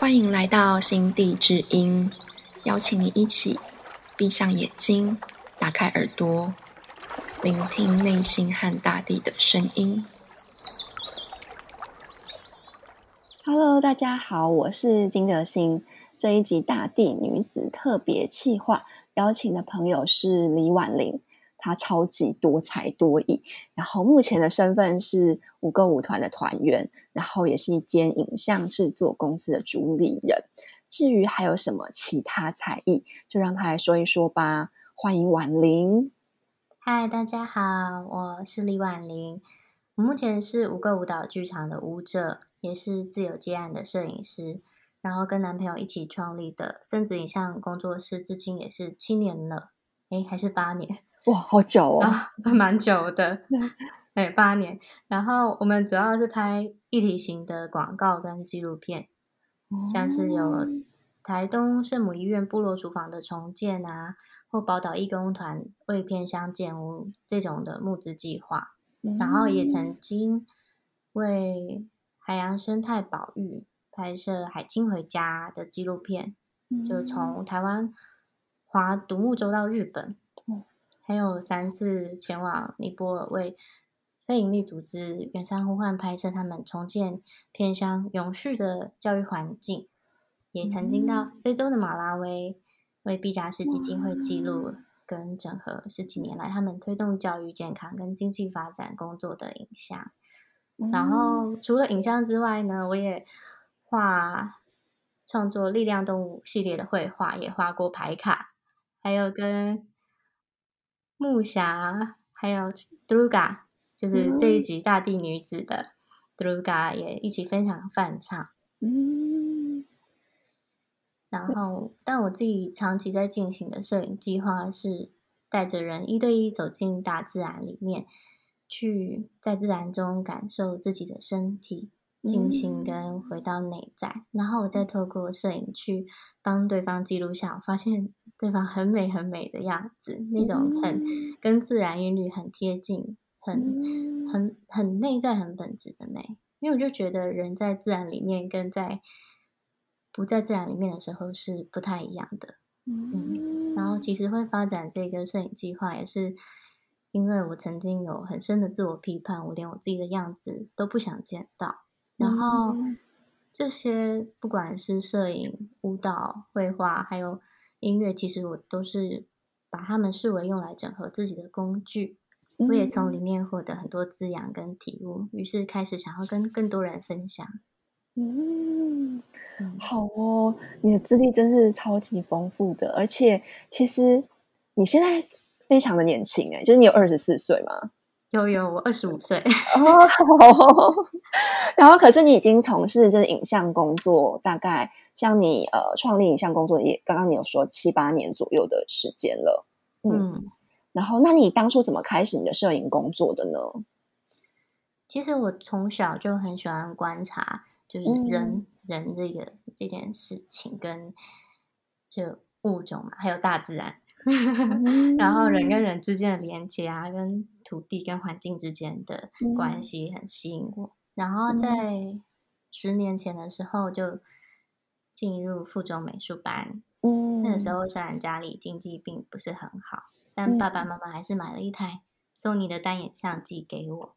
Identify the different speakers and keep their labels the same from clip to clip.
Speaker 1: 欢迎来到心地之音，邀请你一起闭上眼睛，打开耳朵，聆听内心和大地的声音。
Speaker 2: Hello，大家好，我是金德心。这一集大地女子特别企划，邀请的朋友是李婉玲，他超级多才多艺，然后目前的身份是五个舞团的团员，然后也是一间影像制作公司的主理人。至于还有什么其他才艺，就让他来说一说吧。欢迎婉玲。
Speaker 3: 嗨，大家好，我是李婉玲。我目前是五个舞蹈剧场的舞者，也是自由接案的摄影师。然后跟男朋友一起创立的森子影像工作室，至今也是七年了，诶，还是八年？
Speaker 2: 哇，好久哦，
Speaker 3: 啊，蛮久的，哎，八年。然后我们主要是拍一体型的广告跟纪录片，像是有台东圣母医院部落厨房的重建啊，或宝岛义工团为偏乡建屋这种的募资计划，然后也曾经为海洋生态保育。拍摄《海清回家》的纪录片，就从台湾划独木舟到日本，还有三次前往尼泊尔为非营利组织远山呼唤拍摄他们重建偏乡永续的教育环境，也曾经到非洲的马拉维为毕加士基金会记录跟整合十几年来他们推动教育健康跟经济发展工作的影像。然后除了影像之外呢，我也画创作力量动物系列的绘画，也画过牌卡，还有跟木霞，还有 Druga，就是这一集大地女子的 Druga 也一起分享翻唱。
Speaker 2: 嗯，
Speaker 3: 然后，但我自己长期在进行的摄影计划是带着人一对一走进大自然里面，去在自然中感受自己的身体。静心跟回到内在，嗯、然后我再透过摄影去帮对方记录下，我发现对方很美很美的样子，那种很跟自然韵律很贴近，很很很内在很本质的美。因为我就觉得人在自然里面跟在不在自然里面的时候是不太一样的。嗯，然后其实会发展这个摄影计划，也是因为我曾经有很深的自我批判，我连我自己的样子都不想见到。然后这些不管是摄影、舞蹈、绘画，还有音乐，其实我都是把它们视为用来整合自己的工具。我也从里面获得很多滋养跟体悟，于是开始想要跟更多人分享。
Speaker 2: 嗯，好哦，你的资历真是超级丰富的，而且其实你现在非常的年轻哎，就是你有二十四岁吗？
Speaker 3: 有有，我二十五岁
Speaker 2: 哦，然后可是你已经从事就是影像工作，大概像你呃创立影像工作也刚刚你有说七八年左右的时间了，嗯，嗯然后那你当初怎么开始你的摄影工作的呢？
Speaker 3: 其实我从小就很喜欢观察，就是人、嗯、人这个这件事情跟就物种嘛，还有大自然。然后人跟人之间的连接啊，跟土地跟环境之间的关系很吸引我。然后在十年前的时候就进入附中美术班。
Speaker 2: 嗯，
Speaker 3: 那个时候虽然家里经济并不是很好，但爸爸妈妈还是买了一台索尼的单眼相机给我。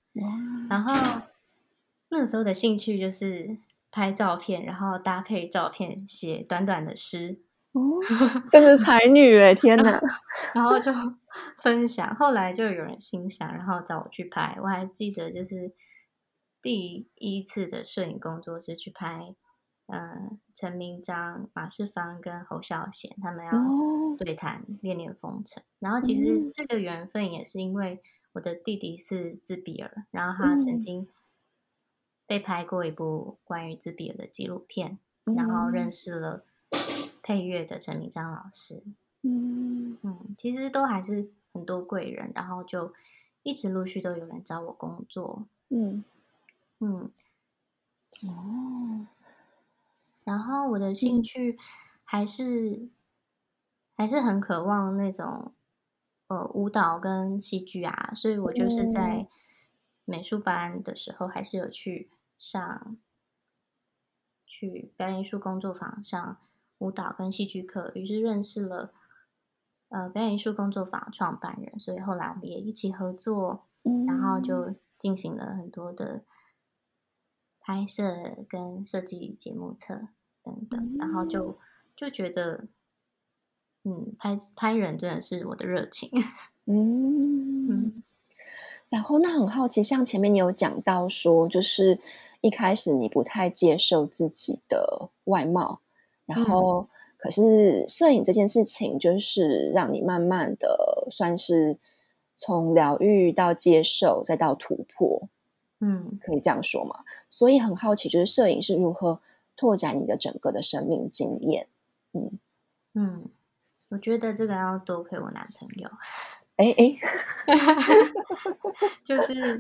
Speaker 3: 然后那个时候的兴趣就是拍照片，然后搭配照片写短短的诗。
Speaker 2: 哦，真是才女哎！天哪，
Speaker 3: 然后就分享，后来就有人欣赏，然后找我去拍。我还记得，就是第一次的摄影工作是去拍，呃，陈明章、马世芳跟侯孝贤他们要对谈《恋恋风尘》。然后其实这个缘分也是因为我的弟弟是自闭儿，然后他曾经被拍过一部关于自闭儿的纪录片，然后认识了。配乐的陈明章老师，
Speaker 2: 嗯。
Speaker 3: 嗯，其实都还是很多贵人，然后就一直陆续都有人找我工作，
Speaker 2: 嗯。
Speaker 3: 嗯，
Speaker 2: 哦，
Speaker 3: 然后我的兴趣还是、还是很渴望那种呃舞蹈跟戏剧啊，所以我就是在美术班的时候还是有去上。去表演艺术工作坊上舞蹈跟戏剧课，于是认识了呃表演艺术工作坊创办人，所以后来我们也一起合作，然后就进行了很多的拍摄跟设计节目册等等，然后就就觉得，嗯，拍拍人真的是我的热情，
Speaker 2: 嗯。嗯。然后那很好奇，像前面你有讲到说，就是一开始你不太接受自己的外貌，然后可是摄影这件事情，就是让你慢慢的算是从疗愈到接受，再到突破，
Speaker 3: 嗯，
Speaker 2: 可以这样说吗？所以很好奇，就是摄影是如何拓展你的整个的生命经验？
Speaker 3: 嗯嗯，我觉得这个要多亏我男朋友。
Speaker 2: 哎哎，
Speaker 3: 就是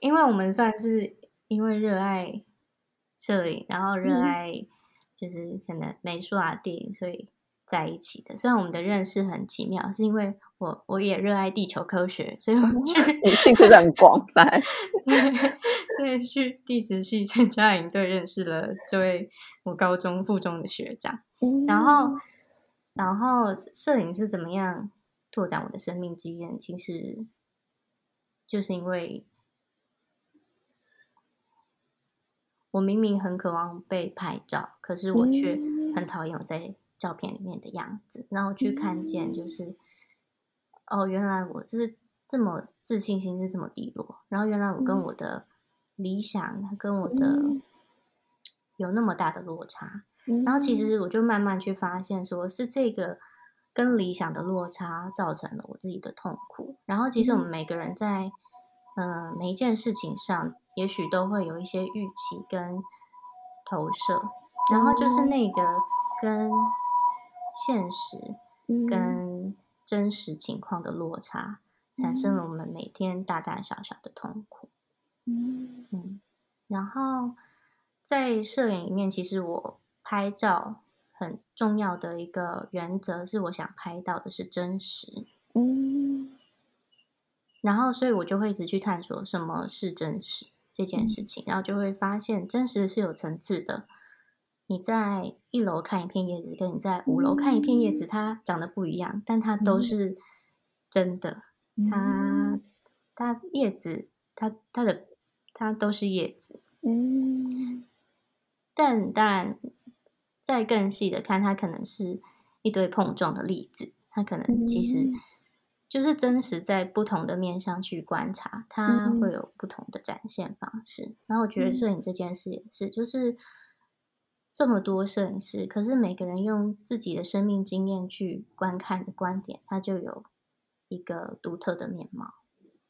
Speaker 3: 因为我们算是因为热爱摄影，然后热爱就是可能美术啊、电影，所以在一起的。虽然我们的认识很奇妙，是因为我我也热爱地球科学，所以我去
Speaker 2: 你兴趣很广泛，
Speaker 3: 所以去地质系参加营队，认识了这位我高中附中的学长。然后，然后摄影是怎么样？拓展我的生命经验，其实就是因为我明明很渴望被拍照，可是我却很讨厌我在照片里面的样子。然后去看见，就是哦，原来我是这么自信心是这么低落。然后原来我跟我的理想跟我的有那么大的落差。然后其实我就慢慢去发现，说是这个。跟理想的落差造成了我自己的痛苦。然后，其实我们每个人在嗯每一件事情上，也许都会有一些预期跟投射，然后就是那个跟现实、跟真实情况的落差，产生了我们每天大大小小的痛苦。嗯嗯，然后在摄影里面，其实我拍照。很重要的一个原则是，我想拍到的是真实。嗯，然后所以我就会一直去探索什么是真实这件事情，然后就会发现真实是有层次的。你在一楼看一片叶子，跟你在五楼看一片叶子，它长得不一样，但它都是真的。它它叶子，它它的它都是叶子。嗯，但当然。再更细的看，它可能是一堆碰撞的例子，它可能其实就是真实在不同的面向去观察，它会有不同的展现方式。然后我觉得摄影这件事也是，就是这么多摄影师，可是每个人用自己的生命经验去观看的观点，它就有一个独特的面貌。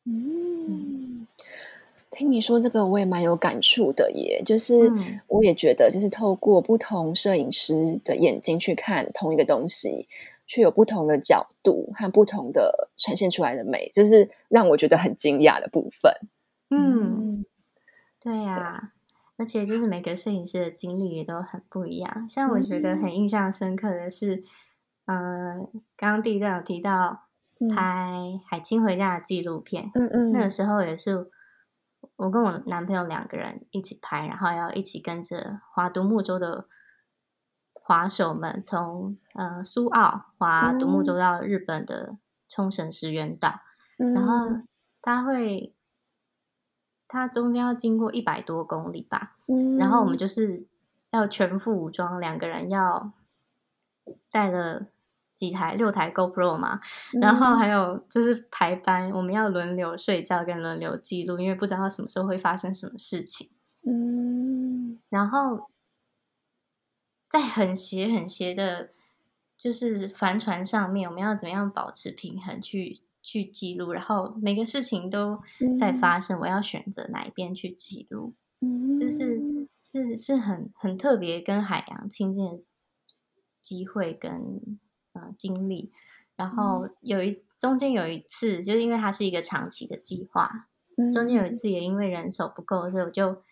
Speaker 2: 嗯。听你说这个，我也蛮有感触的，耶。就是我也觉得，就是透过不同摄影师的眼睛去看同一个东西，却有不同的角度和不同的呈现出来的美，这是让我觉得很惊讶的部分。
Speaker 3: 嗯，对呀，而且就是每个摄影师的经历也都很不一样。像我觉得很印象深刻的是，呃，刚刚第一段有提到拍海清回家的纪录片，嗯嗯，那个时候也是。我跟我男朋友两个人一起拍，然后要一起跟着华都木舟的划手们，从呃苏澳滑独木舟到日本的冲绳石原岛，然后他会，他中间要经过一百多公里吧，然后我们就是要全副武装，两个人要带了。几台六台 GoPro 嘛，然后还有就是排班，我们要轮流睡觉跟轮流记录，因为不知道什么时候会发生什么事情。嗯，然后在很斜很斜的，就是帆船上面，我们要怎么样保持平衡去去记录？然后每个事情都在发生，我要选择哪一边去记录？嗯，就是是是很很特别跟海洋亲近的机会跟。呃，经历，然后有一中间有一次，就是因为它是一个长期的计划，中间有一次也因为人手不够，所以我就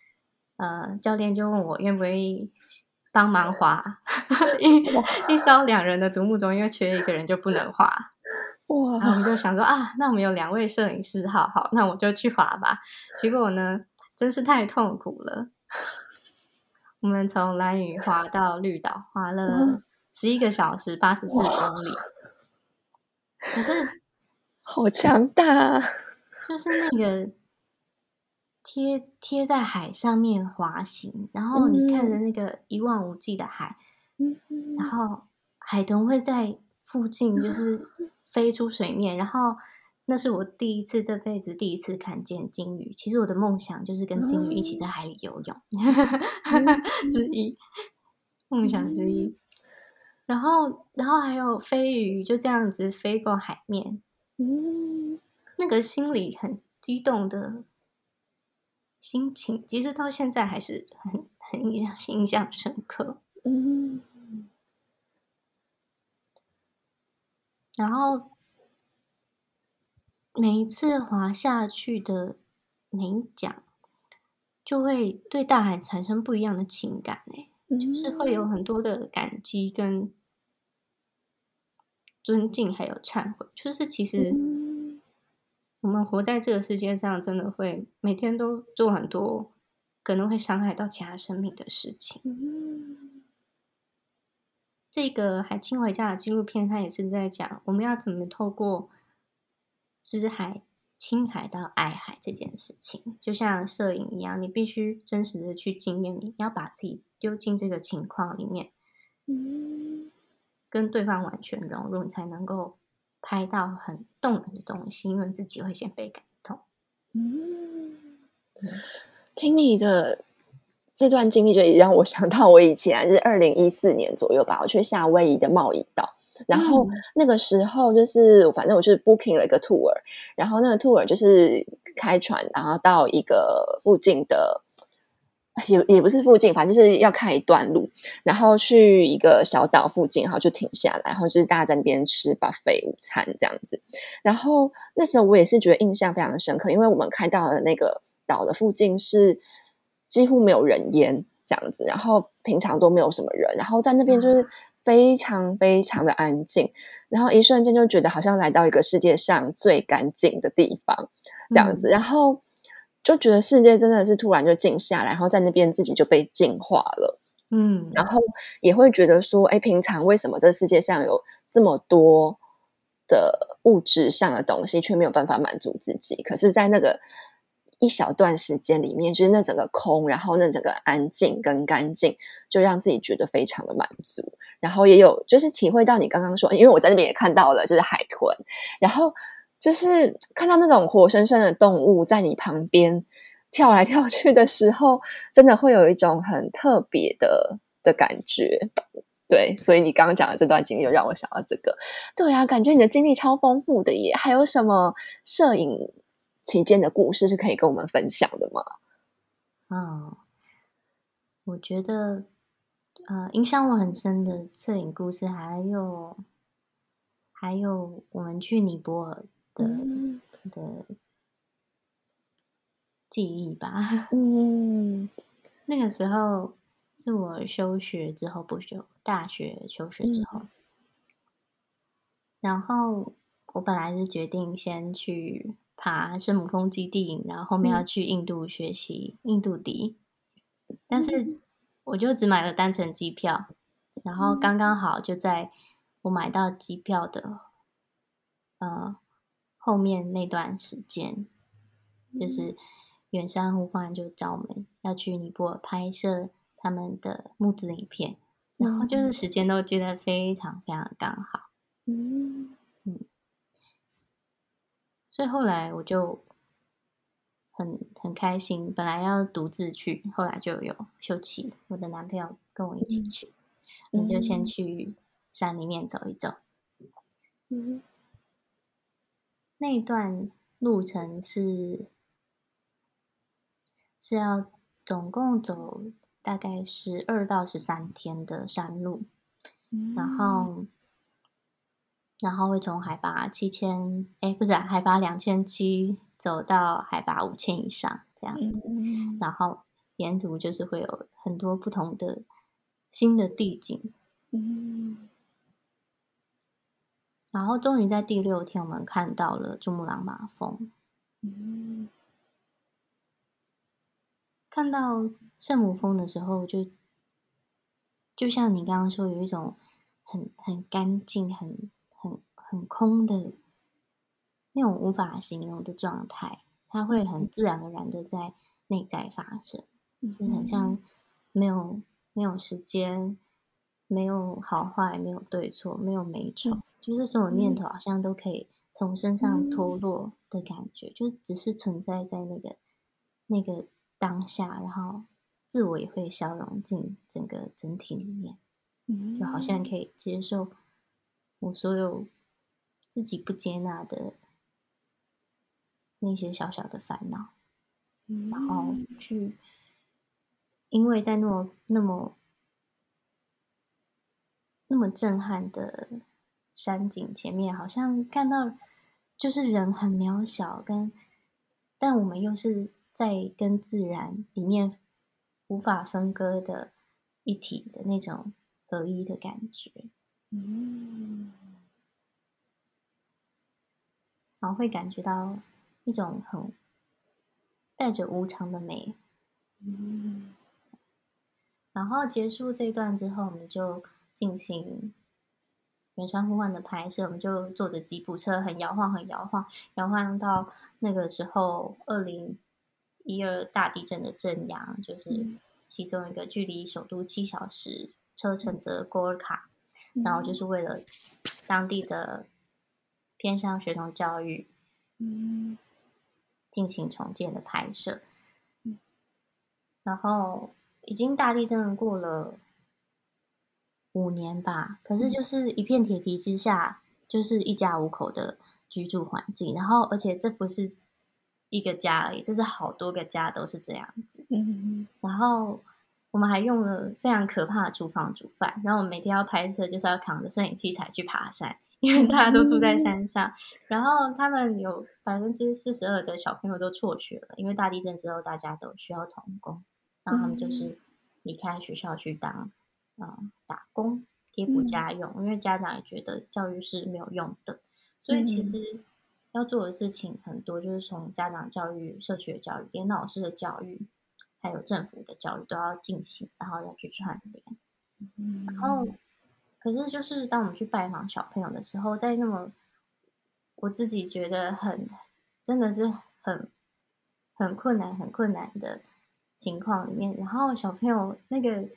Speaker 3: 呃，教练就问我愿不愿意帮忙划 一一艘两人的独木舟，因为缺一个人就不能划。哇！然后我们就想说啊，那我们有两位摄影师，好好，那我就去划吧。结果呢，真是太痛苦了。我们从蓝屿划到绿岛，划了十一个小时，八十四公里。可是
Speaker 2: 好强大，
Speaker 3: 就是那个贴贴在海上面滑行，然后你看着那个一望无际的海，然后海豚会在附近就是 飞出水面，然后。那是我第一次这辈子第一次看见鲸鱼。其实我的梦想就是跟鲸鱼一起在海里游泳 之一，梦想之一。然后，然后还有飞鱼就这样子飞过海面，嗯，那个心里很激动的心情，其实到现在还是很很印象印象深刻。嗯，然后。每一次滑下去的每一桨，就会对大海产生不一样的情感诶，就是会有很多的感激跟尊敬，还有忏悔。就是其实我们活在这个世界上，真的会每天都做很多可能会伤害到其他生命的事情。这个《海清回家》的纪录片，它也是在讲我们要怎么透过。知海、亲海到爱海这件事情，就像摄影一样，你必须真实的去经验，你要把自己丢进这个情况里面，嗯，跟对方完全融入，你才能够拍到很动人的东西，因为自己会先被感动。
Speaker 2: 嗯，听你的这段经历，就也让我想到我以前就是二零一四年左右吧，我去夏威夷的贸易岛。然后那个时候就是，反正我就是 booking 了一个 tour，然后那个 tour 就是开船，然后到一个附近的，也也不是附近，反正就是要看一段路，然后去一个小岛附近，然后就停下来，然后就是大家在那边吃 buffet 午餐这样子。然后那时候我也是觉得印象非常深刻，因为我们开到的那个岛的附近是几乎没有人烟这样子，然后平常都没有什么人，然后在那边就是。非常非常的安静，然后一瞬间就觉得好像来到一个世界上最干净的地方，这样子，然后就觉得世界真的是突然就静下来，然后在那边自己就被净化了，嗯，然后也会觉得说，哎，平常为什么这世界上有这么多的物质上的东西，却没有办法满足自己？可是，在那个一小段时间里面，就是那整个空，然后那整个安静跟干净，就让自己觉得非常的满足。然后也有就是体会到你刚刚说，因为我在那边也看到了，就是海豚，然后就是看到那种活生生的动物在你旁边跳来跳去的时候，真的会有一种很特别的的感觉。对，所以你刚刚讲的这段经历，又让我想到这个。对啊，感觉你的经历超丰富的耶！还有什么摄影？期间的故事是可以跟我们分享的吗？
Speaker 3: 嗯，我觉得，呃，影响我很深的摄影故事，还有，还有我们去尼泊尔的的记忆吧。嗯，那个时候是我休学之后不久，大学休学之后，然后我本来是决定先去。爬圣母峰基地，然后后面要去印度学习印度笛，但是我就只买了单程机票，然后刚刚好就在我买到机票的呃后面那段时间，就是远山呼唤就找我们要去尼泊尔拍摄他们的木子影片，然后就是时间都接得非常非常刚好，嗯。所以后来我就很很开心，本来要独自去，后来就有秀琪，我的男朋友跟我一起去，我们就先去山里面走一走。嗯，那段路程是是要总共走大概十二到十三天的山路，然后。然后会从海拔七千，哎，不是海拔两千七，走到海拔五千以上这样子。然后沿途就是会有很多不同的新的地景。嗯。然后终于在第六天，我们看到了珠穆朗玛峰。嗯。看到圣母峰的时候，就就像你刚刚说，有一种很很干净、很很很空的那种无法形容的状态，它会很自然而然的在内在发生，就是很像没有没有时间，没有好坏，没有对错，没有美丑，就是所有念头好像都可以从身上脱落的感觉，就只是存在在那个那个当下，然后。自我也会消融进整个整体里面，就好。像可以接受我所有自己不接纳的那些小小的烦恼，然后去，因为在那么那么那么震撼的山景前面，好像看到就是人很渺小，跟但我们又是在跟自然里面。无法分割的一体的那种合一的感觉，嗯，然后会感觉到一种很带着无常的美，嗯，然后结束这一段之后，我们就进行远山呼唤的拍摄，我们就坐着吉普车，很摇晃，很摇晃，摇晃到那个时候，二零。一二大地震的震央，就是其中一个距离首都七小时车程的戈尔卡，然后就是为了当地的偏向学童教育，嗯，进行重建的拍摄。然后已经大地震过了五年吧，可是就是一片铁皮之下，就是一家五口的居住环境。然后，而且这不是。一个家而已，这是好多个家都是这样子。嗯，然后我们还用了非常可怕的厨房煮饭，然后我们每天要拍摄，就是要扛着摄影器材去爬山，因为大家都住在山上。然后他们有百分之四十二的小朋友都辍学了，因为大地震之后大家都需要童工，然后他们就是离开学校去当嗯打工贴补家用，因为家长也觉得教育是没有用的，所以其实。要做的事情很多，就是从家长教育、社区的教育、连老师的教育，还有政府的教育都要进行，然后要去串联。然后，可是就是当我们去拜访小朋友的时候，在那么我自己觉得很真的是很很困难、很困难的情况里面，然后小朋友那个。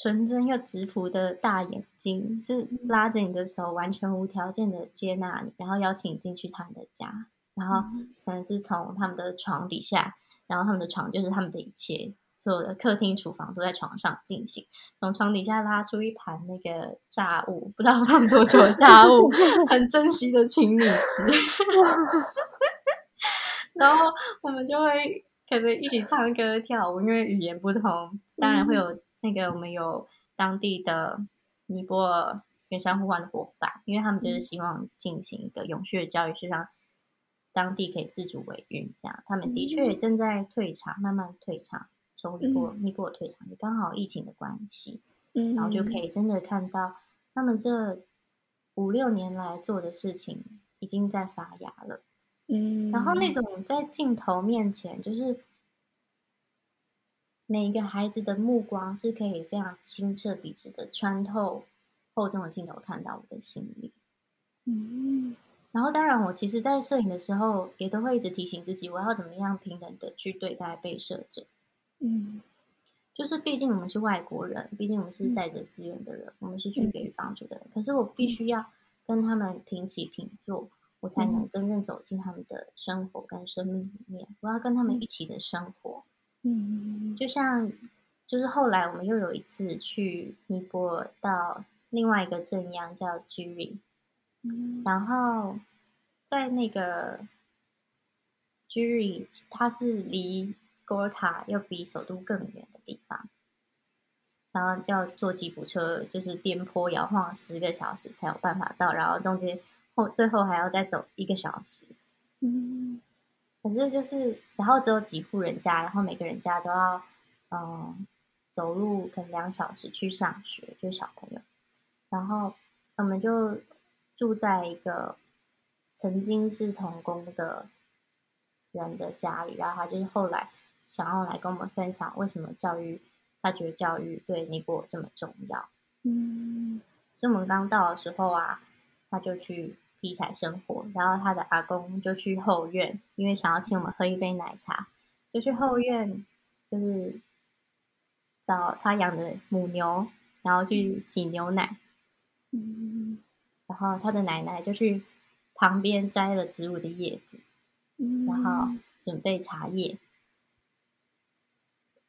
Speaker 3: 纯真又直朴的大眼睛，是拉着你的手，完全无条件的接纳你，然后邀请你进去他们的家，然后可能是从他们的床底下，然后他们的床就是他们的一切，所有的客厅、厨房都在床上进行。从床底下拉出一盘那个炸物，不知道放多久的炸物，很珍惜的请你吃。然后我们就会可能一起唱歌跳舞，因为语言不通，当然会有。那个我们有当地的尼泊尔原山呼唤的伙伴，因为他们就是希望进行一个永续的教育，是让当地可以自主维运。这样，他们的确也正在退场，慢慢退场，从尼泊尼泊尔退场，也刚好疫情的关系，嗯，然后就可。以真的看到他们这五六年来做的事情已经在发芽了，嗯，然后那种在镜头面前就是。每一个孩子的目光是可以非常清澈、笔直的穿透厚重的镜头，看到我的心里。嗯，然后当然，我其实，在摄影的时候，也都会一直提醒自己，我要怎么样平等的去对待被摄者。嗯，就是毕竟我们是外国人，毕竟我们是带着资源的人，我们是去给予帮助的人。可是我必须要跟他们平起平坐，我才能真正走进他们的生活跟生命里面。我要跟他们一起的生活。嗯，就像，就是后来我们又有一次去尼泊尔到另外一个镇央叫居里，然后在那个居里，它是离戈尔卡要比首都更远的地方，然后要坐吉普车，就是颠簸摇晃十个小时才有办法到，然后中间后最后还要再走一个小时，嗯。可是就是，然后只有几户人家，然后每个人家都要，嗯，走路可能两小时去上学，就是小朋友。然后我们就住在一个曾经是童工的人的家里，然后他就是后来想要来跟我们分享为什么教育他觉得教育对尼泊尔这么重要。
Speaker 2: 嗯，
Speaker 3: 所以我们刚到的时候啊，他就去劈柴生活，然后他的阿公就去后院，因为想要请我们喝一杯奶茶，就去后院，就是找他养的母牛，然后去挤牛奶。
Speaker 2: 嗯，
Speaker 3: 然后他的奶奶就去旁边摘了植物的叶子，然后准备茶叶。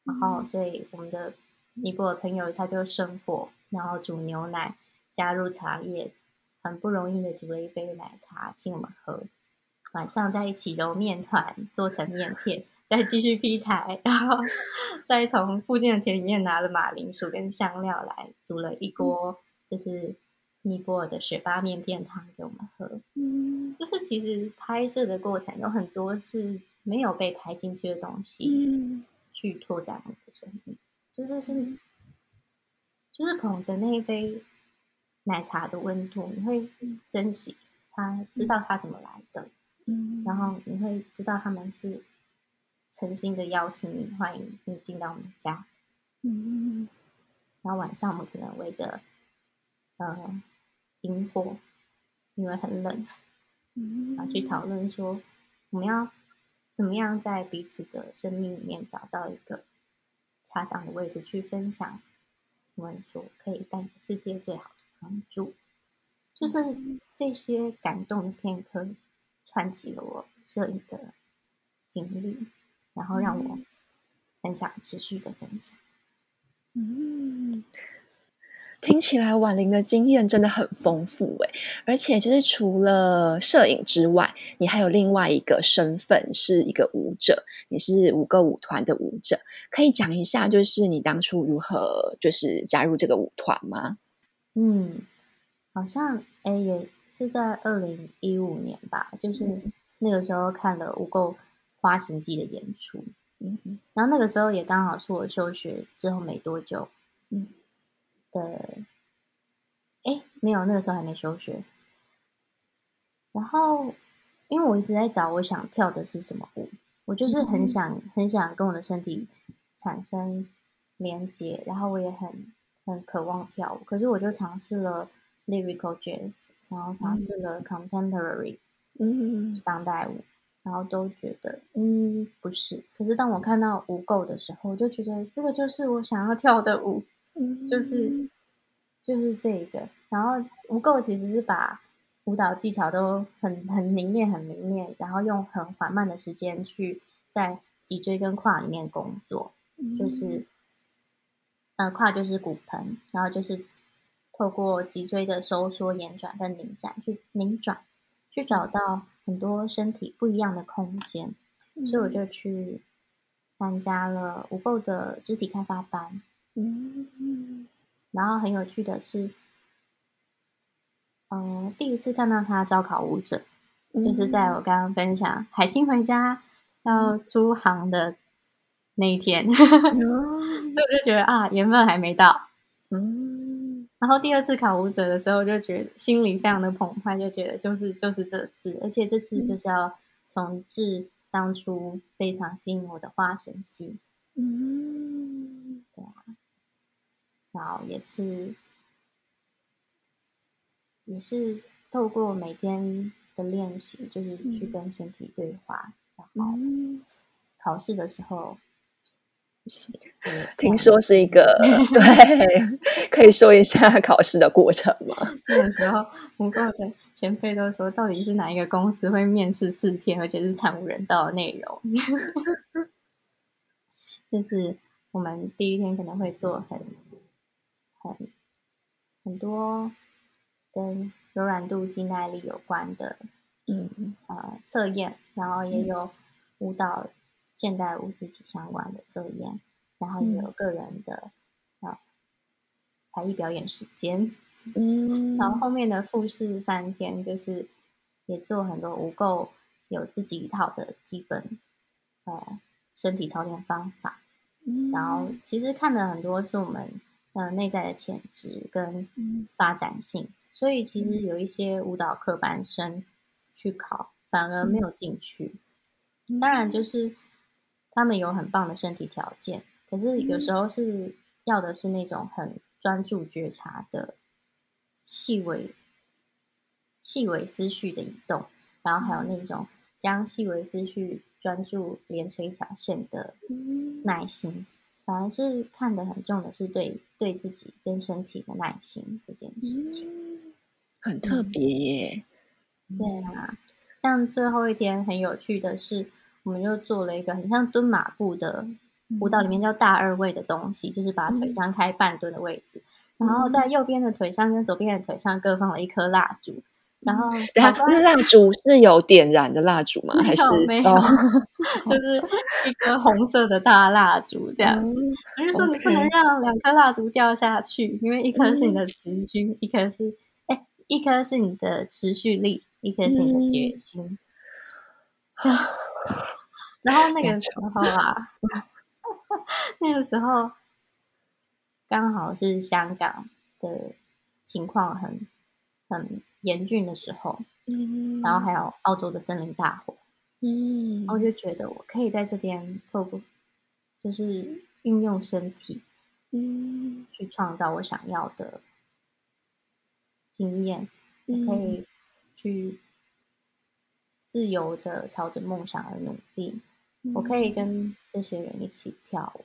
Speaker 3: 然后，所以我们的尼泊尔朋友他就生火，然后煮牛奶，加入茶叶，很不容易的煮了一杯奶茶请我们喝。晚上再一起揉面团，做成面片，再继续劈柴，然后 再从附近的田里面拿了马铃薯跟香料来煮了一锅，就是尼泊尔的雪巴面片汤给我们喝。
Speaker 2: 嗯
Speaker 3: 就是其实拍摄的过程有很多是没有被拍进去的东西。
Speaker 2: 嗯
Speaker 3: 去拓展我的生命，就是是，就是捧着那一杯奶茶的温度，你会珍惜它，知道它怎么来的，
Speaker 2: 嗯，
Speaker 3: 然后你会知道他们是诚心的邀请你，欢迎你进到我们家。
Speaker 2: 嗯
Speaker 3: 然后晚上我们可能围着呃萤火，因为很冷，
Speaker 2: 嗯，
Speaker 3: 然后。去讨论说我们要怎么样在彼此的生命里面找到一个恰当的位置，去分享。我们所可以带给世界最好的帮助。就是这些感动的片刻，串起了我摄影的经历，然后让我很想持续的分享。
Speaker 2: 嗯，听起来婉玲的经验真的很丰富诶，而且就是除了摄影之外，你还有另外一个身份是一个舞者，你是五个舞团的舞者，可以讲一下就是你当初如何就是加入这个舞团吗？
Speaker 3: 嗯，好像诶也是在二零一五年吧，就是那个时候看了《无垢花行记》的演出，
Speaker 2: 嗯嗯
Speaker 3: 然后那个时候也刚好是我休学之后没多久
Speaker 2: 嗯。
Speaker 3: 的，哎，没有，那个时候还没休学。然后，因为我一直在找我想跳的是什么舞，我就是很想很想跟我的身体产生连接，然后我也很很渴望跳舞，可是我就尝试了 lyrical jazz，然后尝试了 contemporary
Speaker 2: 嗯。
Speaker 3: 当代舞，然后都觉得嗯不是。可是当我看到无垢的时候，我就觉得这个就是我想要跳的舞，
Speaker 2: 嗯，
Speaker 3: 就是就是这一个。然后无垢其实是把舞蹈技巧都很很凝练、很凝练，然后用很缓慢的时间去在脊椎跟胯里面工作，就是呃胯就是骨盆，然后就是透过脊椎的收缩、延展跟拧展去拧转，去找到很多身体不一样的空间。所以我就去参加了无垢的肢体开发班。
Speaker 2: 嗯。
Speaker 3: 然后很有趣的是，嗯、第一次看到他招考舞者，就是在我刚刚分享《海清回家》要出航的那一天，所以我就觉得啊，缘分还没到。
Speaker 2: 嗯。
Speaker 3: 然后第二次考舞者的时候，就觉得心里非常的澎湃，就觉得就是就是这次，而且这次就是要重置当初非常吸引我的《花神记》。
Speaker 2: 嗯。对啊。
Speaker 3: 然后也是也是透过每天的练习，就是去
Speaker 2: 嗯。
Speaker 3: 跟身体对话，然后
Speaker 2: 嗯，
Speaker 3: 考试的时候，也
Speaker 2: 听说是一个对，可以说一下考试的过程吗？
Speaker 3: 那个时候，不够的前辈都说，到底是哪一个公司会面试四天，而且是惨无人道的内容？就是我们第一天可能会做很很很多跟柔软度、肌耐力有关的
Speaker 2: 嗯
Speaker 3: 呃测验，然后也有舞蹈、现代舞肢体相关的测验，然后也有个人的呃才艺表演时间。
Speaker 2: 嗯，
Speaker 3: 然后后面的复试三天，就是也做很多无垢有自己一套的基本呃身体操练方法。
Speaker 2: 嗯
Speaker 3: 然后其实看了很多是我们呃内在的潜质跟
Speaker 2: 嗯。
Speaker 3: 发展性，所以其实有一些舞蹈科班生去考，反而没有进去。当然就是他们有很棒的身体条件，可是有时候是要的是那种很专注觉察的细微、细微思绪的移动，然后还有那种将细微思绪专注连成一条线的耐心。反而是看得很重的是对对自己跟身体的耐心这件事情，
Speaker 2: 很特别耶。
Speaker 3: 对啊，像最后一天很有趣的是，我们就做了一个很像蹲马步的舞蹈，里面叫大二位的东西，就是把腿张开半蹲的位置，然后在右边的腿上跟左边的腿上各放了一颗蜡烛。然后，
Speaker 2: 那蜡烛是有点燃的蜡烛吗？还是
Speaker 3: 没有？就是一颗红色的大蜡烛这样子。我就说你不能让两颗蜡烛掉下去，因为一颗是你的持续，一颗是哎，一颗是你的持续力，一颗是你的决心。然后那个时候啊，那个时候刚好是香港的情况很很。严峻的时候，嗯，然后还有澳洲的森林大火，嗯，我就觉得我可以在这边透过，就是运用身体，嗯，去创造我想要的经验，可以去自由的朝着梦想而努力，我可以跟这些人一起跳舞，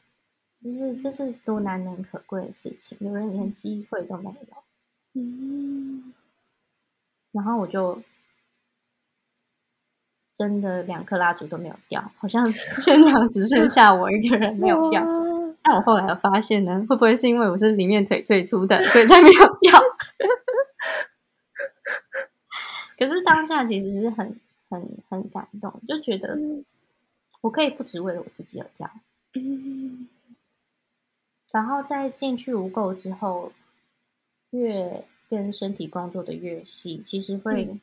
Speaker 3: 就是这是多难能可贵的事情，有人连机会都没有，嗯。然后我就真的两颗蜡烛都没有掉，好像 现场只剩下我一个人没有掉。但我后来发现呢，会不会是因为我是里面腿最粗的，所以才没有掉？可是当下其实是很很很感动，就觉得我可以不只为了我自己而掉。然后在进去无垢之后，越。跟身体工作的越细，其实会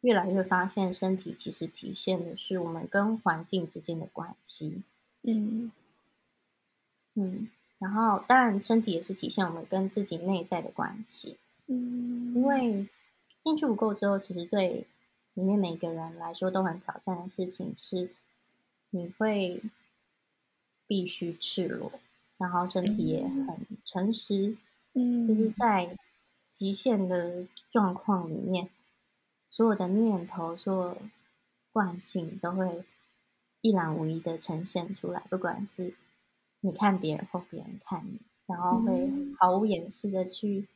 Speaker 3: 越来越发现，身体其实体现的是我们跟环境之间的关系。嗯嗯，然后当然，身体也是体现我们跟自己内在的关系。嗯，因为进去不够之后，其实对里面每个人来说都很挑战的事情是，你会必须赤裸，然后身体也很诚实。嗯，就是在极限的状况里面，所有的念头、所有惯性都会一览无遗的呈现出来。不管是你看别人或别人看你，然后会毫无掩饰的去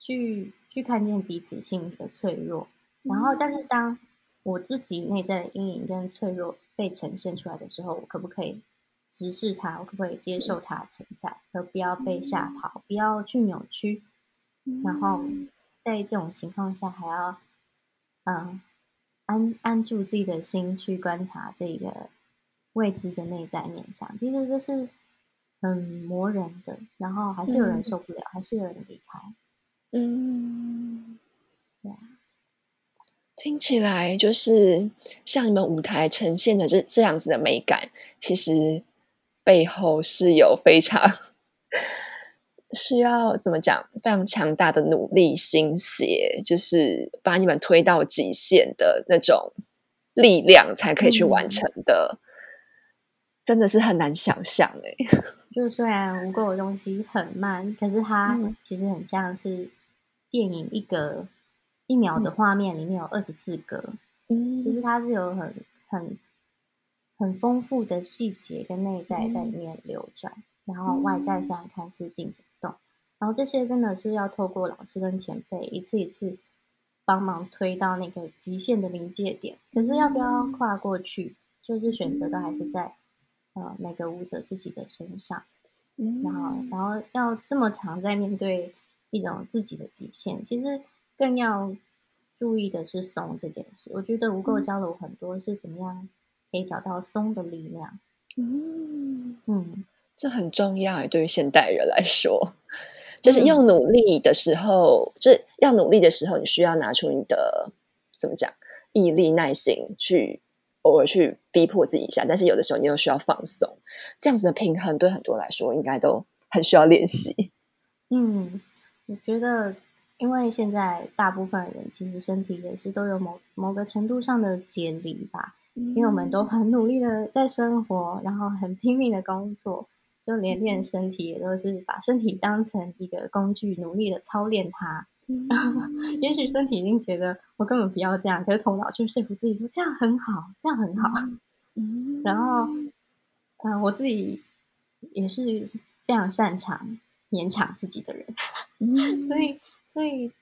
Speaker 3: 去去看见彼此性的脆弱。然后，但是当我自己内在的阴影跟脆弱被呈现出来的时候，我可不可以？直视它，我可不可以接受它存在，而不要被吓跑，不要去扭曲。然后在这种情况下，还要嗯安安住自己的心，去观察这个未知的内在面相。其实这是很磨人的，然后还是有人受不了，还是有人离开。嗯，
Speaker 2: 对啊，听起来就是像你们舞台呈现的这这样子的美感，其实。背后是有非常需要怎么讲，非常强大的努力心血，就是把你们推到极限的那种力量，才可以去完成的，真的是很难想象哎。
Speaker 3: 就虽然无垢的东西很慢，可是它其实很像是电影一个一秒的画面里面有二十四格，嗯，就是它是有很很。很丰富的细节跟内在在里面流转，然后外在虽然看是静止动，然后这些真的是要透过老师跟前辈一次一次帮忙推到那个极限的临界点。可是要不要跨过去，就是选择都还是在呃每个舞者自己的身上。然后，然后要这么长在面对一种自己的极限，其实更要注意的是松这件事。我觉得无垢教了我很多是怎么样。可以找到松的力量，
Speaker 2: 嗯嗯，这很重要诶。对于现代人来说，就是要努力的时候，就是要努力的时候，你需要拿出你的怎么讲毅力、耐心，去偶尔去逼迫自己一下。但是有的时候，你又需要放松，这样子的平衡，对很多来说，应该都很需要练习。
Speaker 3: 嗯，我觉得，因为现在大部分人其实身体也是都有某某个程度上的解离吧。因为我们都很努力的在生活，然后很拼命的工作，就连练身体也都是把身体当成一个工具，努力的操练它。然后也许身体已经觉得我根本不要这样，可是头脑就说服自己说这样很好，这样很好。嗯，然后，嗯，我自己也是非常擅长勉强自己的人，所以，所以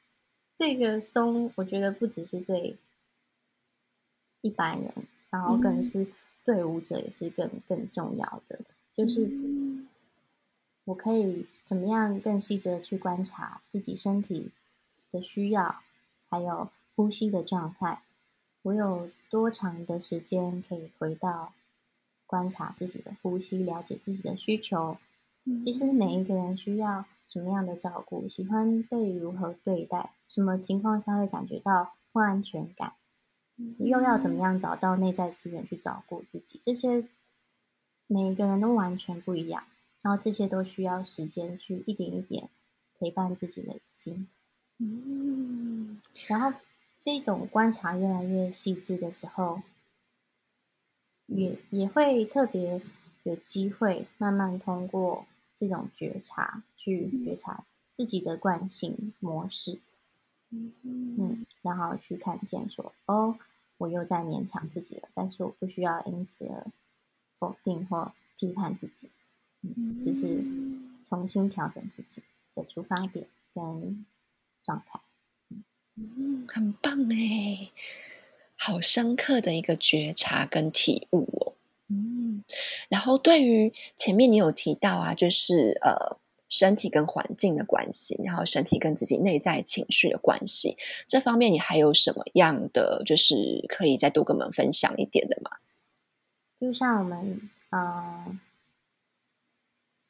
Speaker 3: 这个松，我觉得不只是对一般人，然后更是对舞者也是更更重要的，就是我可以怎么样更细致的去观察自己身体。的需要，还有呼吸的状态，我有多长的时间可以回到观察自己的呼吸，了解自己的需求？其实每一个人需要什么样的照顾，喜欢被如何对待，什么情况下会感觉到不安全感，又要怎么样找到内在资源去照顾自己？这些每一个人都完全不一样，然后这些都需要时间去一点一点陪伴自己累积。嗯，然后这种观察越来越细致的时候，也也会特别有机会慢慢通过这种觉察去觉察自己的惯性模式，嗯，然后去看见说，哦，我又在勉强自己了，但是我不需要因此而否定或批判自己，嗯，只是重新调整自己的出发点跟。状态，
Speaker 2: 嗯，很棒哎，好深刻的一个觉察跟体悟哦，嗯，然后对于前面你有提到啊，就是呃，身体跟环境的关系，然后身体跟自己内在情绪的关系，这方面你还有什么样的就是可以再多跟我们分享一点的吗？
Speaker 3: 就像我们，呃，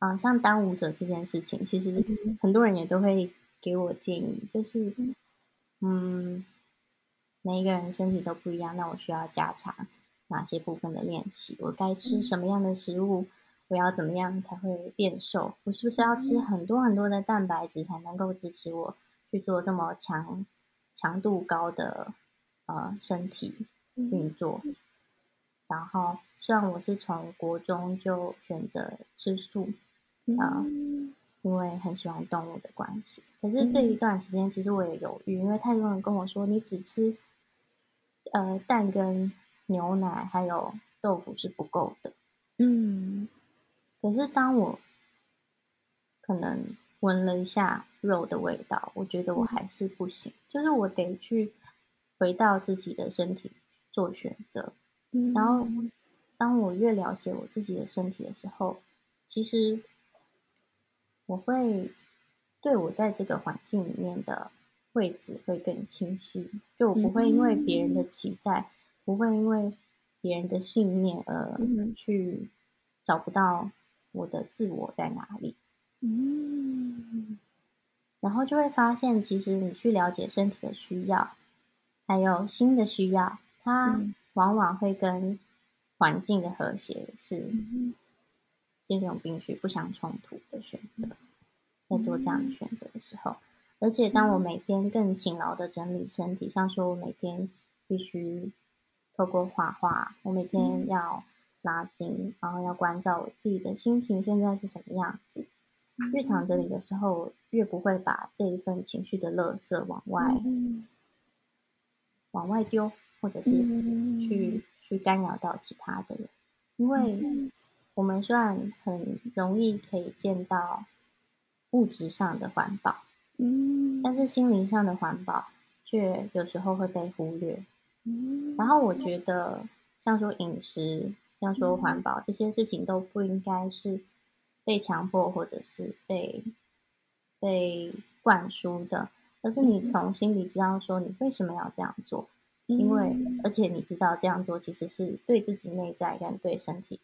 Speaker 3: 啊，像当舞者这件事情，其实很多人也都会。给我建议，就是，嗯，每一个人身体都不一样，那我需要加强哪些部分的练习？我该吃什么样的食物？我要怎么样才会变瘦？我是不是要吃很多很多的蛋白质才能够支持我去做这么强强度高的呃身体运作？然后，虽然我是从国中就选择吃素，啊。因为很喜欢动物的关系，可是这一段时间其实我也犹豫，因为太多人跟我说你只吃呃蛋跟牛奶还有豆腐是不够的，嗯，可是当我可能闻了一下肉的味道，我觉得我还是不行，就是我得去回到自己的身体做选择，然后当我越了解我自己的身体的时候，其实。我会对我在这个环境里面的位置会更清晰，就我不会因为别人的期待，不会因为别人的信念而去找不到我的自我在哪里。嗯，然后就会发现，其实你去了解身体的需要，还有心的需要，它往往会跟环境的和谐是。兼容并蓄不相冲突的选择，在做这样的选择的时候，而且当我每天更勤劳的整理身体，像说我每天必须透过画画，我每天要拉筋，然后要关照我自己的心情现在是什么样子。越常整理的时候，越不会把这一份情绪的垃圾往外往外丢，或者是去去干扰到其他的人，因为。我们虽然很容易可以见到物质上的环保，嗯，但是心灵上的环保却有时候会被忽略。嗯，然后我觉得，像说饮食，像说环保这些事情，都不应该是被强迫或者是被被灌输的，而是你从心里知道说你为什么要这样做，因为而且你知道这样做其实是对自己内在跟对身体。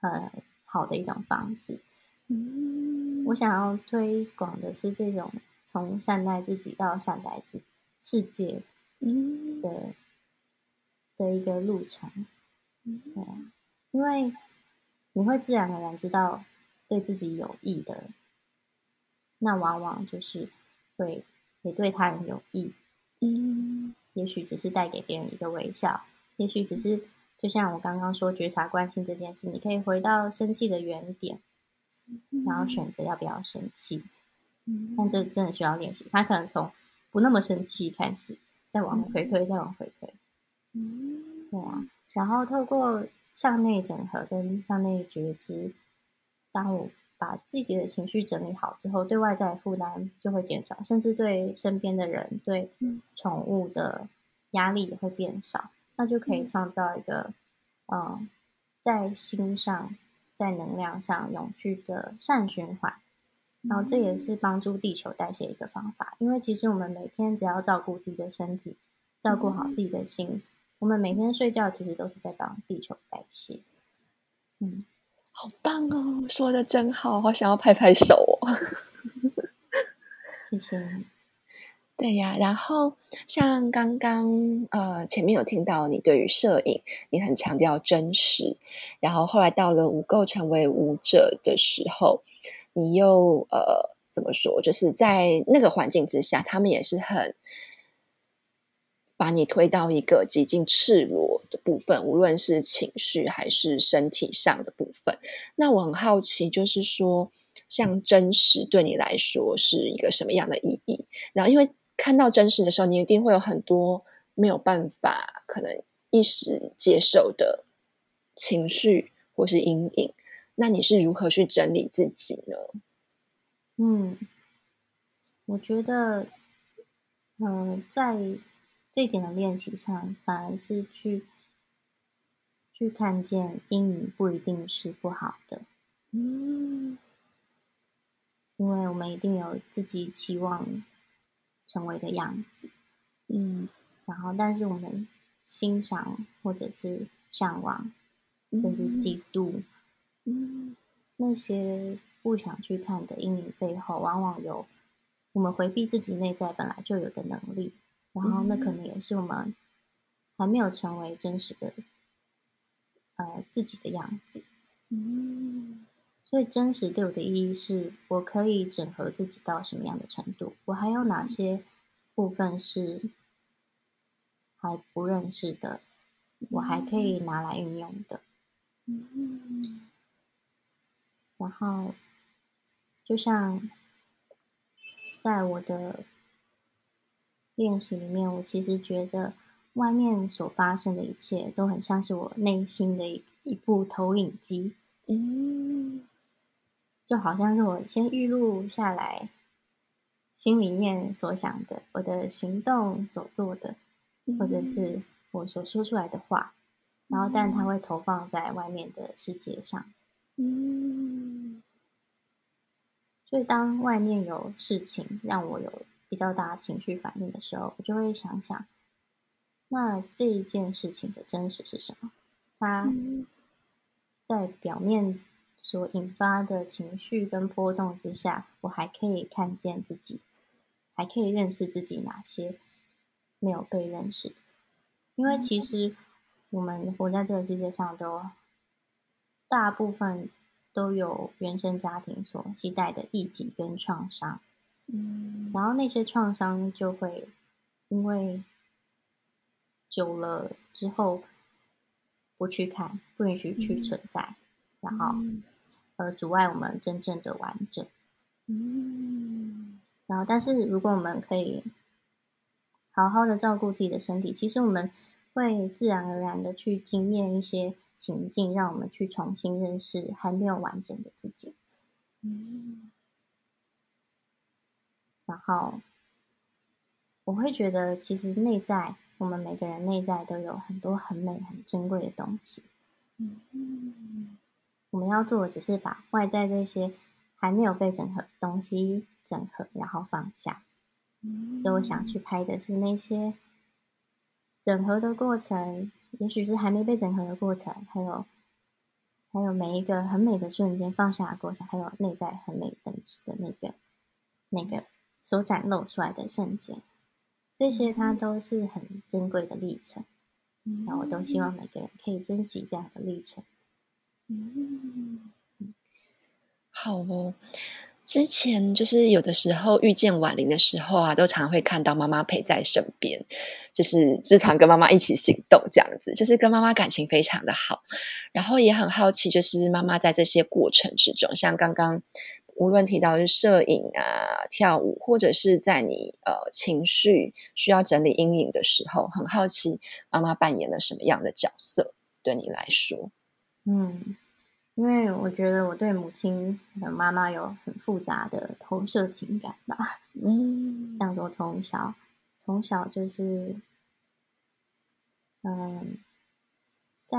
Speaker 3: 很好的一种方式。嗯，我想要推广的是这种从善待自己到善待自世界，嗯的的一个路程。对啊，因为你会自然而然知道对自己有益的，那往往就是会也对他人有益。嗯，也许只是带给别人一个微笑，也许只是就像我刚刚说觉察关心这件事，你可以回到生气的原点，然后选择要不要生气。但这真的需要练习，他可能从不那么生气开始，再往回推，再往回推。对啊，然后透过向内整合跟向内觉知，当我把自己的情绪整理好之后，对外在负担就会减少，甚至对身边的人、对宠物的压力也会变少，那就可以创造一个嗯，在心上、在能量上永续的善循环。然后这也是帮助地球代谢一个方法，因为其实我们每天只要照顾自己的身体，照顾好自己的心，我们每天睡觉其实都是在帮地球代谢。
Speaker 2: 嗯，好棒哦，说的真好，好想要拍拍手哦。
Speaker 3: 谢谢你。
Speaker 2: 对呀，然后像刚刚呃前面有听到你对于摄影，你很强调真实，然后后来到了无垢成为舞者的时候。你又呃怎么说？就是在那个环境之下，他们也是很把你推到一个极尽赤裸的部分，无论是情绪还是身体上的部分。那我很好奇，就是说，像真实对你来说是一个什么样的意义？然后，因为看到真实的时候，你一定会有很多没有办法可能一时接受的情绪或是阴影。那你是如何去整理自己呢？
Speaker 3: 嗯，我觉得，嗯，在这一点的练习上，反而是去去看见阴影不一定是不好的。嗯，因为我们一定有自己期望成为的样子。嗯，然后，但是我们欣赏或者是向往，甚至嫉妒。嗯，那些不想去看的阴影背后，往往有我们回避自己内在本来就有的能力，然后那可能也是我们还没有成为真实的呃自己的样子。嗯，所以真实对我的意义是我可以整合自己到什么样的程度？我还有哪些部分是还不认识的？我还可以拿来运用的。嗯。然后，就像在我的练习里面，我其实觉得外面所发生的一切都很像是我内心的一一部投影机，嗯，就好像是我先预录下来心里面所想的，我的行动所做的，或者是我所说出来的话，然后但它会投放在外面的世界上。嗯，所以当外面有事情让我有比较大情绪反应的时候，我就会想想，那这一件事情的真实是什么？它在表面所引发的情绪跟波动之下，我还可以看见自己，还可以认识自己哪些没有被认识的？因为其实我们活在这个世界上都。大部分都有原生家庭所期待的议题跟创伤，嗯，然后那些创伤就会因为久了之后不去看，不允许去存在，然后呃阻碍我们真正的完整，嗯，然后但是如果我们可以好好的照顾自己的身体，其实我们会自然而然的去经验一些。情境让我们去重新认识还没有完整的自己。嗯，然后我会觉得，其实内在我们每个人内在都有很多很美、很珍贵的东西。嗯，我们要做的只是把外在这些还没有被整合东西整合，然后放下。所以我想去拍的是那些整合的过程。也许是还没被整合的过程，还有还有每一个很美的瞬间放下的过程，还有内在很美本质的那个那个所展露出来的瞬间，这些它都是很珍贵的历程。那我都希望每个人可以珍惜这样的历程。
Speaker 2: 嗯，好哦。之前就是有的时候遇见婉玲的时候啊，都常会看到妈妈陪在身边。就是日常跟妈妈一起行动这样子，就是跟妈妈感情非常的好。然后也很好奇，就是妈妈在这些过程之中，像刚刚无论提到是摄影啊、跳舞，或者是在你呃情绪需要整理阴影的时候，很好奇妈妈扮演了什么样的角色对你来说？
Speaker 3: 嗯。因为我觉得我对母亲和妈妈有很复杂的投射情感吧。嗯，像我从小从小就是，嗯，在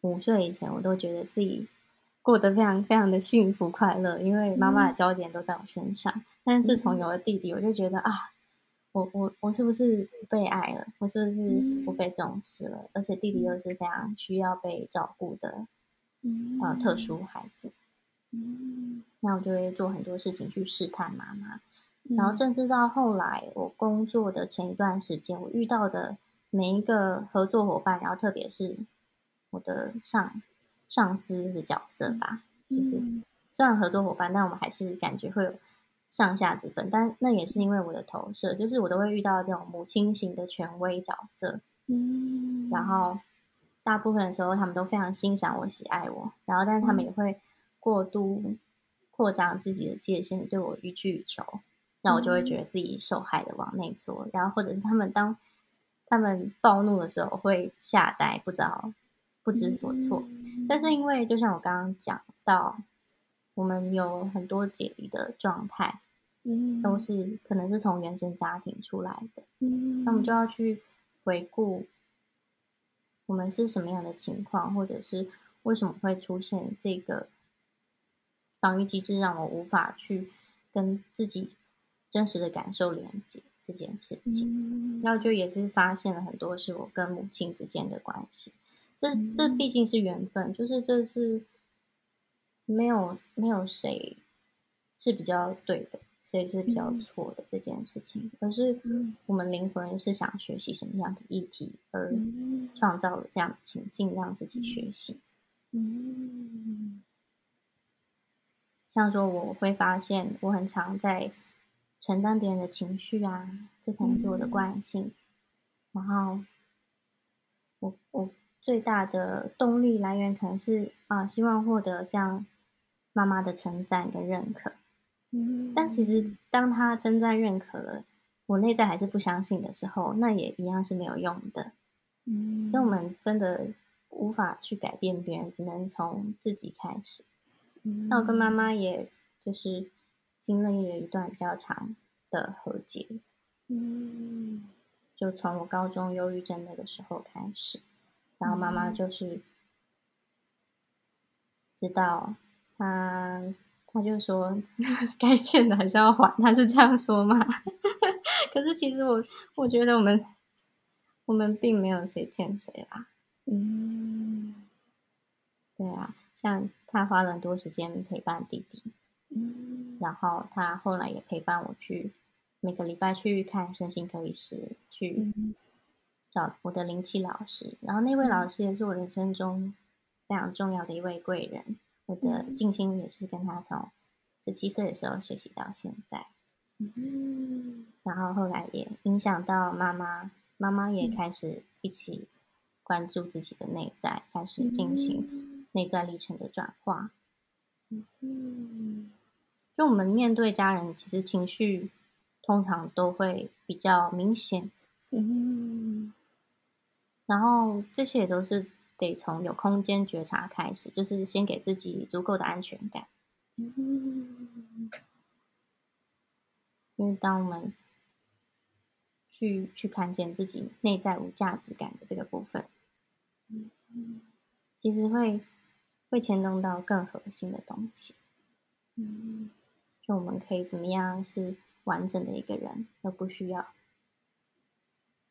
Speaker 3: 五岁以前，我都觉得自己过得非常非常的幸福快乐，因为妈妈的焦点都在我身上。但是自从有了弟弟，我就觉得啊，我我我是不是不被爱了？我是不是不被重视了？而且弟弟又是非常需要被照顾的。呃，特殊孩子，嗯，那我就会做很多事情去试探妈妈，然后甚至到后来，我工作的前一段时间，我遇到的每一个合作伙伴，然后特别是我的上上司的角色吧，就是虽然合作伙伴，但我们还是感觉会有上下之分，但那也是因为我的投射，就是我都会遇到这种母亲型的权威角色，嗯，然后。大部分的时候，他们都非常欣赏我、喜爱我，然后，但是他们也会过度扩张自己的界限，对我予取予求，那我就会觉得自己受害的往内缩，然后，或者是他们当他们暴怒的时候会吓呆，不知道不知所措。但是因为就像我刚刚讲到，我们有很多解离的状态，嗯，都是可能是从原生家庭出来的，嗯，那我们就要去回顾。我们是什么样的情况，或者是为什么会出现这个防御机制，让我无法去跟自己真实的感受连接这件事情？然后就也是发现了很多是我跟母亲之间的关系。这这毕竟是缘分，就是这是没有没有谁是比较对的。所以是比较错的这件事情，而是我们灵魂是想学习什么样的议题，而创造了这样的情境让自己学习。嗯，像说我会发现我很常在承担别人的情绪啊，这可能是我的惯性。然后我我最大的动力来源可能是啊，希望获得这样妈妈的称赞跟认可。但其实，当他称赞、认可了，我内在还是不相信的时候，那也一样是没有用的。嗯，所以我们真的无法去改变别人，只能从自己开始。那我跟妈妈，也就是经历了一段比较长的和解。嗯，就从我高中忧郁症那个时候开始，然后妈妈就是知道他。他就说：“ 该欠的还是要还。”他是这样说嘛？可是其实我我觉得我们我们并没有谁欠谁啦。嗯，对啊，像他花了很多时间陪伴弟弟，嗯，然后他后来也陪伴我去每个礼拜去看身心科医师，去找我的灵气老师。然后那位老师也是我人生中非常重要的一位贵人。我的静心也是跟他从十七岁的时候学习到现在，嗯，然后后来也影响到妈妈，妈妈也开始一起关注自己的内在，开始进行内在历程的转化。嗯，就我们面对家人，其实情绪通常都会比较明显，嗯，然后这些也都是。得从有空间觉察开始，就是先给自己足够的安全感。嗯，因为当我们去去看见自己内在无价值感的这个部分，嗯，其实会会牵动到更核心的东西。嗯，就我们可以怎么样是完整的一个人，而不需要。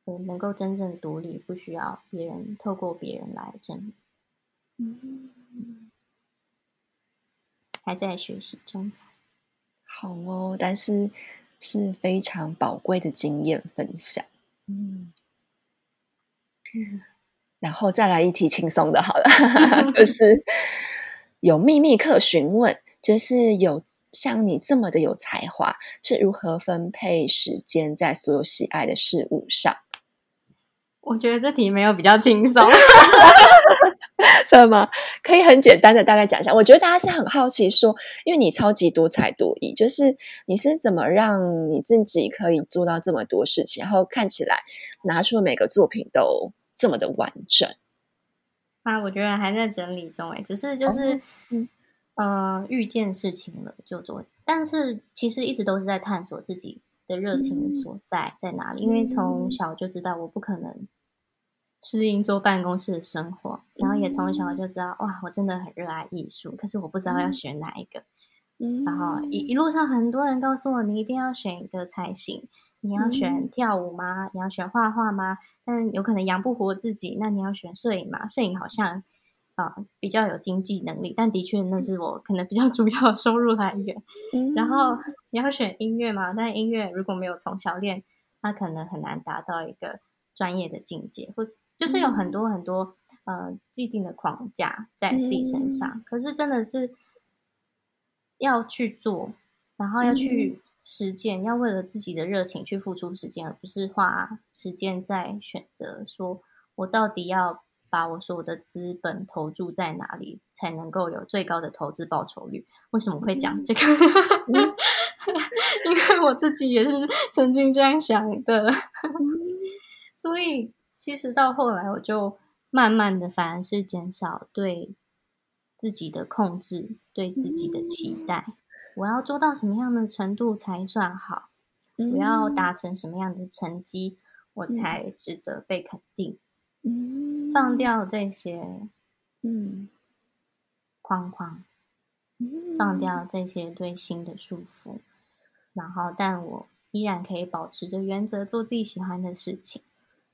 Speaker 3: 能够真正独立，不需要别人透过别人来证明。嗯，还在学习中。
Speaker 2: 好哦，但是是非常宝贵的经验分享。嗯，然后再来一题轻松的，好了，就是有秘密课询问，就是有像你这么的有才华，是如何分配时间在所有喜爱的事物上？
Speaker 3: 我觉得这题没有比较轻松，
Speaker 2: 真的吗？可以很简单的大概讲一下。我觉得大家是很好奇，说，因为你超级多才多艺，就是你是怎么让你自己可以做到这么多事情，然后看起来拿出每个作品都这么的完整
Speaker 3: 啊？我觉得还在整理中，哎，只是就是，嗯呃，遇见事情了就做，但是其实一直都是在探索自己的热情所在在哪里，因为从小就知道我不可能。适应坐办公室的生活，然后也从小就知道，哇，我真的很热爱艺术，可是我不知道要选哪一个。然后一一路上很多人告诉我，你一定要选一个才行。你要选跳舞吗？你要选画画吗？但有可能养不活自己，那你要选摄影吗？摄影好像啊比较有经济能力，但的确那是我可能比较 主要的收入来源。然后你要选音乐吗？但音乐如果没有从小练，它可能很难达到一个专业的境界，或是。就是有很多很多呃既定的框架在自己身上，可是真的是要去做，然后要去实践，要为了自己的热情去付出时间，而不是花时间在选择说我到底要把我所有的资本投注在哪里，才能够有最高的投资报酬率？为什么会讲这个？因为我自己也是曾经这样想的，所以。其实到后来，我就慢慢的反而是减少对自己的控制，对自己的期待。我要做到什么样的程度才算好？我要达成什么样的成绩，我才值得被肯定？放掉这些嗯框框，放掉这些对心的束缚，然后，但我依然可以保持着原则，做自己喜欢的事情。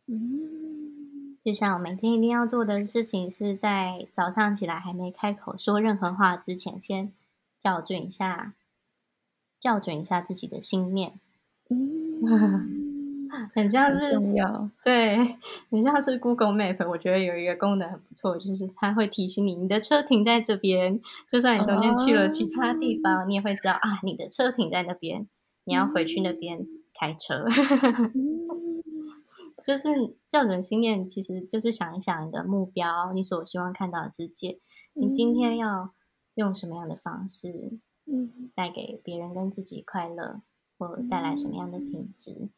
Speaker 3: 嗯，就像我每天一定要做的事情，是在早上起来还没开口说任何话之前，先校准一下，校准一下自己的心念。嗯，很像是对，很像是 Google Map。我觉得有一个功能很不错，就是它会提醒你，你的车停在这边。就算你中间去了其他地方，你也会知道啊，你的车停在那边，你要回去那边开车。就是校准心念，其实就是想一想你的目标，你所希望看到的世界，你今天要用什么样的方式，嗯，带给别人跟自己快乐，或带来什么样的品质，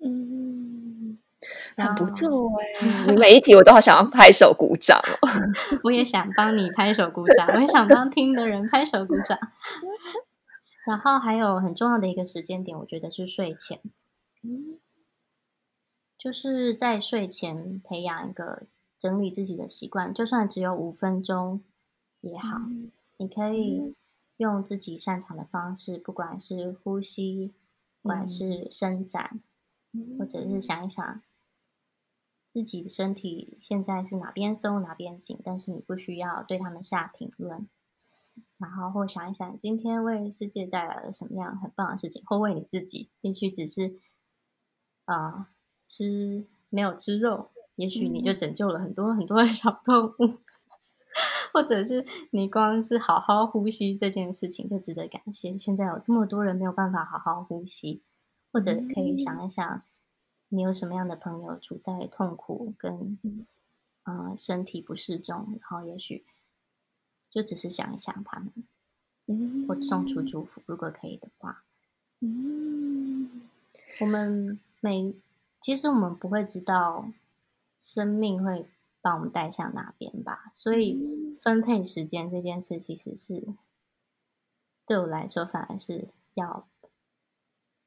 Speaker 2: 嗯，很不错哎，你每一题我都好想要拍手鼓掌哦，
Speaker 3: 我也想帮你拍手鼓掌，我也想帮听的人拍手鼓掌，然后还有很重要的一个时间点，我觉得是睡前，嗯。就是在睡前培养一个整理自己的习惯，就算只有五分钟也好，你可以用自己擅长的方式，不管是呼吸，不管是伸展，或者是想一想自己的身体现在是哪边松哪边紧，但是你不需要对他们下评论，然后或想一想今天为世界带来了什么样很棒的事情，或为你自己，也许只是啊。吃没有吃肉，也许你就拯救了很多很多的小动物，或者是你光是好好呼吸这件事情就值得感谢。现在有这么多人没有办法好好呼吸，或者可以想一想，你有什么样的朋友处在痛苦跟呃身体不适中，然后也许就只是想一想他们，嗯或送出祝福，如果可以的话。嗯，我们每。其实我们不会知道生命会把我们带向哪边吧，所以分配时间这件事，其实是对我来说反而是要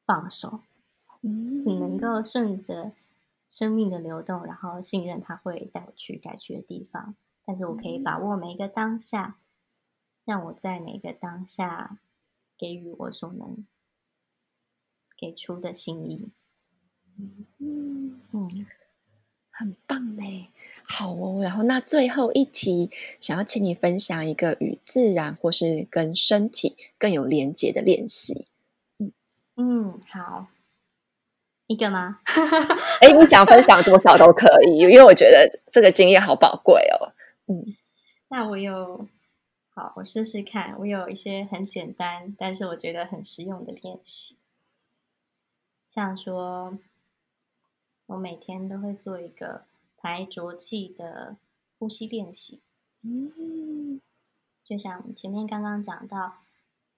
Speaker 3: 放手，只能够顺着生命的流动，然后信任它会带我去该去的地方。但是我可以把握每一个当下，让我在每一个当下给予我所能给出的心意。
Speaker 2: 嗯嗯，很棒呢，好哦。然后那最后一题，想要请你分享一个与自然或是跟身体更有连接的练习。
Speaker 3: 嗯嗯，好，一个吗？
Speaker 2: 哎，你想分享多少都可以，因为我觉得这个经验好宝贵哦。
Speaker 3: 嗯，那我有，好，我试试看。我有一些很简单，但是我觉得很实用的练习，像说。我每天都会做一个排浊气的呼吸练习。嗯，就像前面刚刚讲到，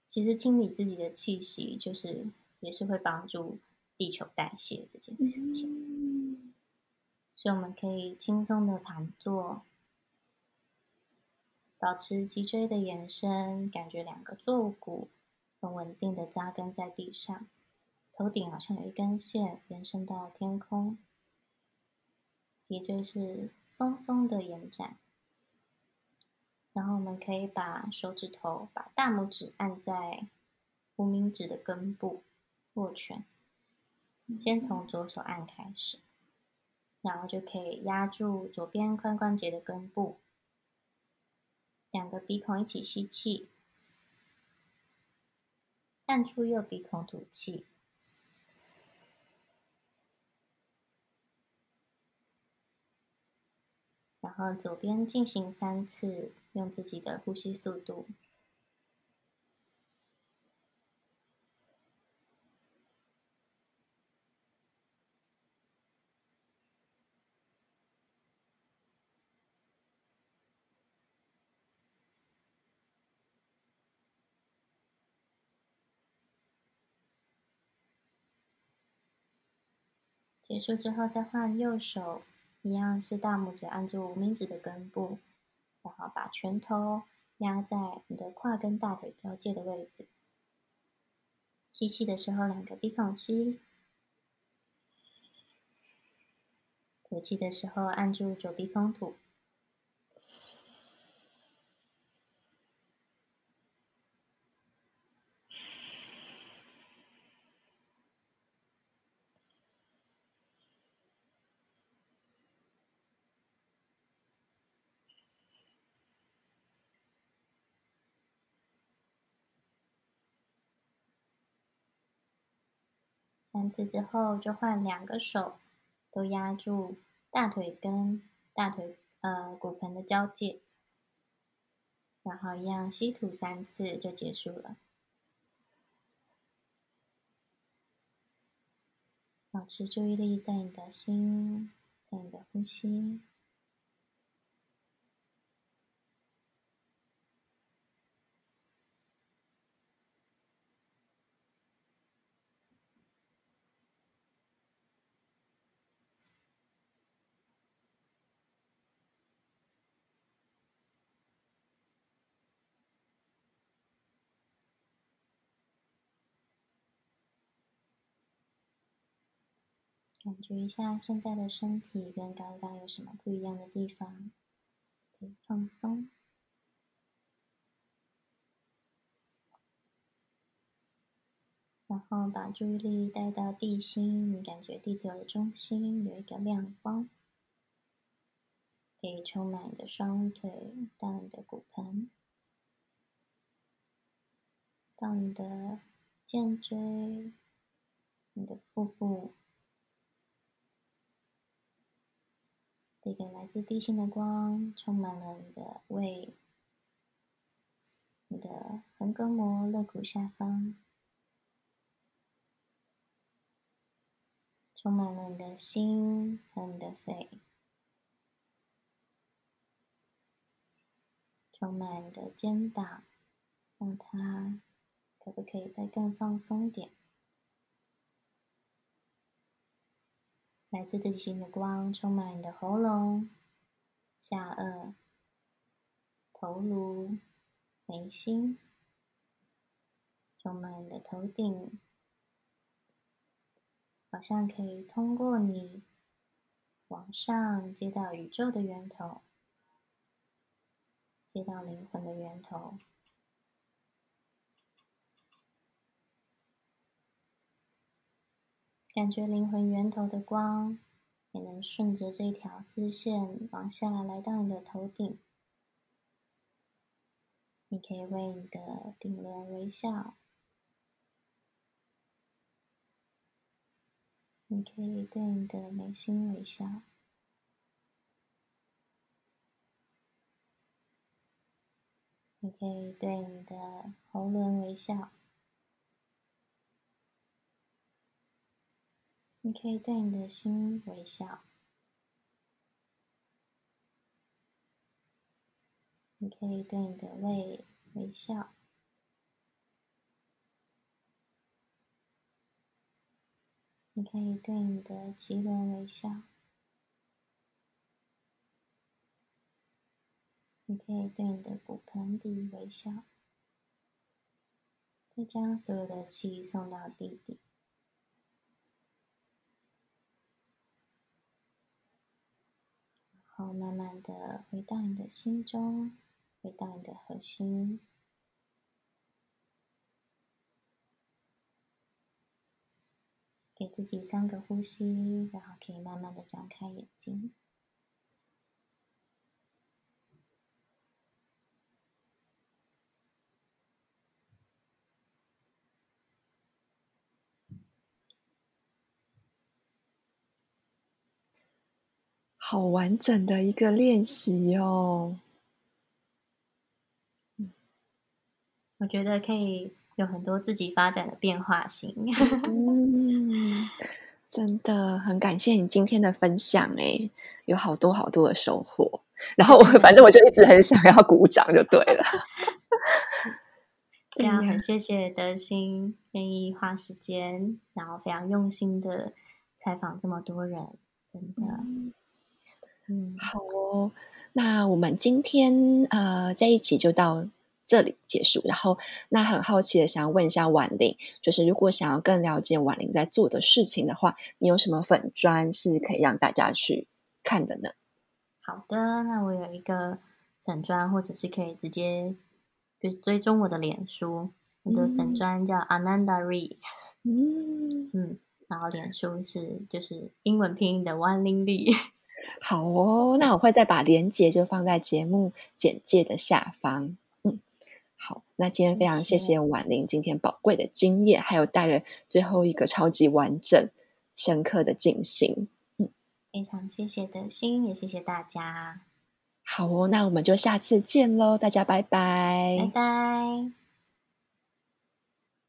Speaker 3: 其实清理自己的气息，就是也是会帮助地球代谢这件事情。所以我们可以轻松的盘坐。保持脊椎的延伸，感觉两个坐骨很稳定的扎根在地上，头顶好像有一根线延伸到天空，脊椎是松松的延展。然后我们可以把手指头，把大拇指按在无名指的根部，握拳。先从左手按开始，然后就可以压住左边髋关节的根部。两个鼻孔一起吸气，按出右鼻孔吐气，然后左边进行三次，用自己的呼吸速度。结束之后，再换右手，一样是大拇指按住无名指的根部，然后把拳头压在你的胯跟大腿交界的位置。吸气的时候，两个鼻孔吸；吐气的时候，按住左鼻孔吐。三次之后，就换两个手都压住大腿跟大腿呃骨盆的交界，然后一样吸吐三次就结束了。保持注意力在你的心，在你的呼吸。感觉一下现在的身体跟刚刚有什么不一样的地方，可以放松，然后把注意力带到地心，你感觉地球的中心有一个亮光，可以充满你的双腿到你的骨盆，到你的肩椎，你的腹部。一个来自地心的光，充满了你的胃、你的横膈膜、肋骨下方，充满了你的心和你的肺，充满你的肩膀，让它可不可以再更放松点？来自地心的光充满你的喉咙、下颚、头颅、眉心，充满你的头顶，好像可以通过你往上接到宇宙的源头，接到灵魂的源头。感觉灵魂源头的光，也能顺着这条丝线往下来到你的头顶。你可以为你的顶轮微笑，你可以对你的眉心微笑，你可以对你的喉轮微笑。你可以对你的心微笑，你可以对你的胃微笑，你可以对你的脐轮微笑。你可以对你的骨盆底微笑，再将所有的气送到地底，然后慢慢的回到你的心中，回到你的核心，给自己三个呼吸，然后可以慢慢的张开眼睛。
Speaker 2: 好完整的一个练习哦，
Speaker 3: 我觉得可以有很多自己发展的变化性。
Speaker 2: 嗯，真的很感谢你今天的分享，哎，有好多好多的收获。然后我反正我就一直很想要鼓掌，就对了。
Speaker 3: 这样很谢谢德心愿意花时间，然后非常用心的采访这么多人，真的。
Speaker 2: 嗯，好哦。那我们今天呃在一起就到这里结束。然后，那很好奇的想要问一下婉玲，就是如果想要更了解婉玲在做的事情的话，你有什么粉砖是可以让大家去看的呢？
Speaker 3: 好的，那我有一个粉砖，或者是可以直接就是追踪我的脸书，我的粉砖叫 Ananda Re，嗯 嗯，然后脸书是就是英文拼音的 One Ling Li。
Speaker 2: 好哦，那我会再把链接就放在节目简介的下方。嗯，好，那今天非常谢谢婉玲今天宝贵的经验，还有带来最后一个超级完整、深刻的进行。
Speaker 3: 嗯，非常谢谢德心，也谢谢大家。
Speaker 2: 好哦，那我们就下次见喽，大家拜拜，
Speaker 3: 拜拜。